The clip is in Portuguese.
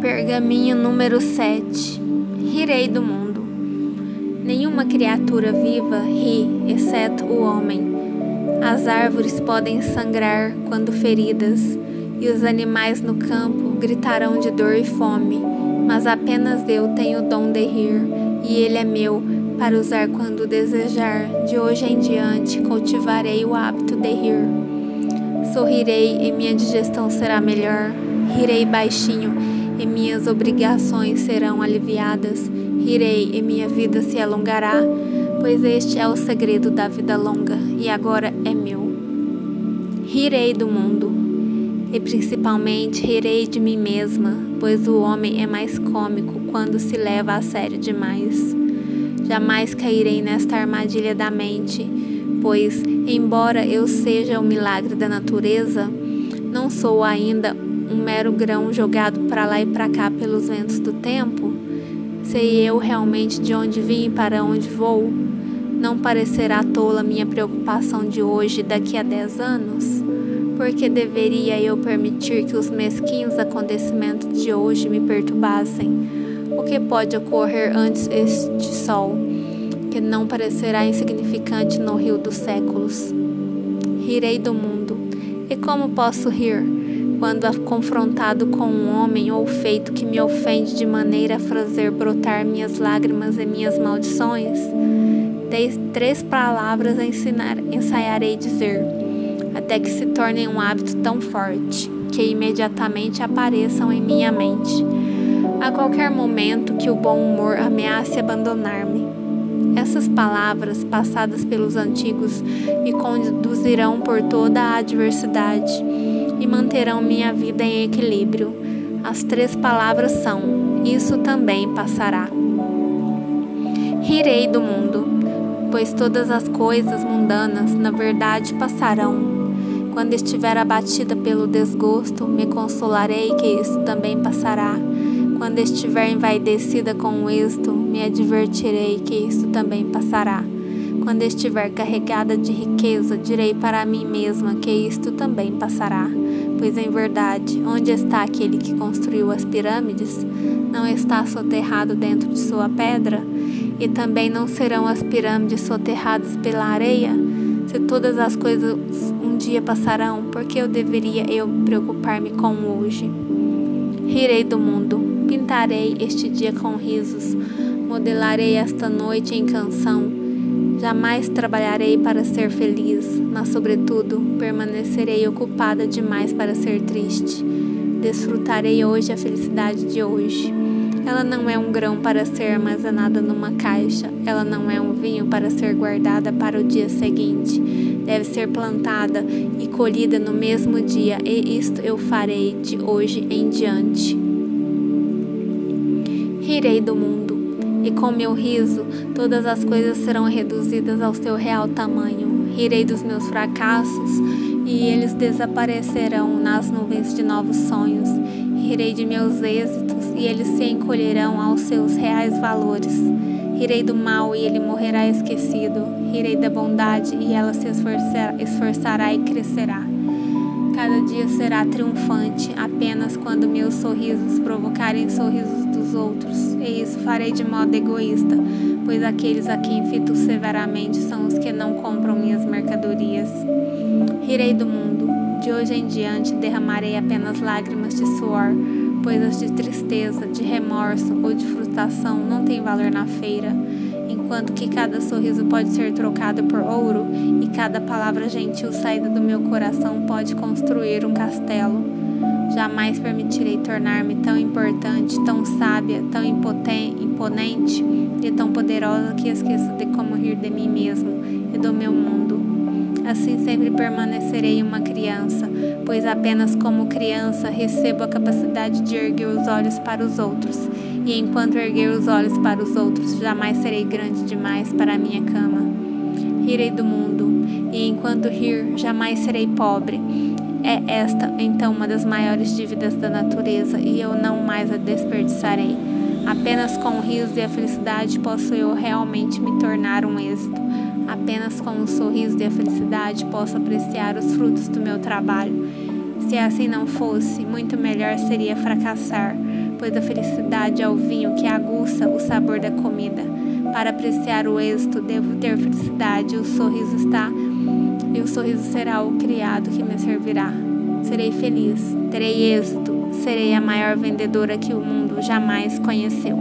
Pergaminho número 7 Rirei do mundo. Nenhuma criatura viva ri, exceto o homem. As árvores podem sangrar quando feridas, e os animais no campo gritarão de dor e fome, mas apenas eu tenho o dom de rir, e ele é meu para usar quando desejar. De hoje em diante cultivarei o hábito de rir. Sorrirei e minha digestão será melhor. Rirei baixinho e minhas obrigações serão aliviadas. Rirei e minha vida se alongará, pois este é o segredo da vida longa e agora é meu. Rirei do mundo e principalmente rirei de mim mesma, pois o homem é mais cômico quando se leva a sério demais. Jamais cairei nesta armadilha da mente, pois, embora eu seja o milagre da natureza, não sou ainda um mero grão jogado para lá e para cá pelos ventos do tempo? Sei eu realmente de onde vim e para onde vou? Não parecerá tola minha preocupação de hoje daqui a dez anos? Porque deveria eu permitir que os mesquinhos acontecimentos de hoje me perturbassem? O que pode ocorrer antes este sol, que não parecerá insignificante no rio dos séculos? Rirei do mundo. E como posso rir? quando confrontado com um homem ou feito que me ofende de maneira a fazer brotar minhas lágrimas e minhas maldições? Dei três palavras a ensinar, ensaiarei dizer, até que se tornem um hábito tão forte que imediatamente apareçam em minha mente. A qualquer momento que o bom humor ameace abandonar-me. Essas palavras, passadas pelos antigos, me conduzirão por toda a adversidade e manterão minha vida em equilíbrio. As três palavras são: Isso também passará. Rirei do mundo, pois todas as coisas mundanas, na verdade, passarão. Quando estiver abatida pelo desgosto, me consolarei que isso também passará. Quando estiver envaidecida com o êxito, me advertirei que isso também passará. Quando estiver carregada de riqueza, direi para mim mesma que isto também passará. Pois em verdade, onde está aquele que construiu as pirâmides? Não está soterrado dentro de sua pedra? E também não serão as pirâmides soterradas pela areia? Se todas as coisas um dia passarão, por que eu deveria eu preocupar-me com hoje? Rirei do mundo, pintarei este dia com risos, modelarei esta noite em canção Jamais trabalharei para ser feliz, mas, sobretudo, permanecerei ocupada demais para ser triste. Desfrutarei hoje a felicidade de hoje. Ela não é um grão para ser armazenada numa caixa, ela não é um vinho para ser guardada para o dia seguinte. Deve ser plantada e colhida no mesmo dia, e isto eu farei de hoje em diante. Rirei do mundo e com meu riso todas as coisas serão reduzidas ao seu real tamanho. Rirei dos meus fracassos e eles desaparecerão nas nuvens de novos sonhos. Rirei de meus êxitos e eles se encolherão aos seus reais valores. Rirei do mal e ele morrerá esquecido. Rirei da bondade e ela se esforçará, esforçará e crescerá. Cada dia será triunfante apenas quando meus sorrisos provocarem sorrisos dos outros. E isso farei de modo egoísta, pois aqueles a quem fito severamente são os que não compram minhas mercadorias. Rirei do mundo. De hoje em diante derramarei apenas lágrimas de suor, pois as de tristeza, de remorso ou de frustração não têm valor na feira enquanto que cada sorriso pode ser trocado por ouro e cada palavra gentil saída do meu coração pode construir um castelo. Jamais permitirei tornar-me tão importante, tão sábia, tão imponente e tão poderosa que esqueça de como rir de mim mesmo e do meu mundo. Assim sempre permanecerei uma criança, pois apenas como criança recebo a capacidade de erguer os olhos para os outros e enquanto erguer os olhos para os outros, jamais serei grande demais para a minha cama. Rirei do mundo, e enquanto rir, jamais serei pobre. É esta, então, uma das maiores dívidas da natureza, e eu não mais a desperdiçarei. Apenas com o riso e a felicidade posso eu realmente me tornar um êxito. Apenas com o sorriso e a felicidade posso apreciar os frutos do meu trabalho. Se assim não fosse, muito melhor seria fracassar, pois a felicidade é o vinho que aguça o sabor da comida. Para apreciar o êxito, devo ter felicidade, o sorriso está e o sorriso será o criado que me servirá. Serei feliz, terei êxito, serei a maior vendedora que o mundo jamais conheceu.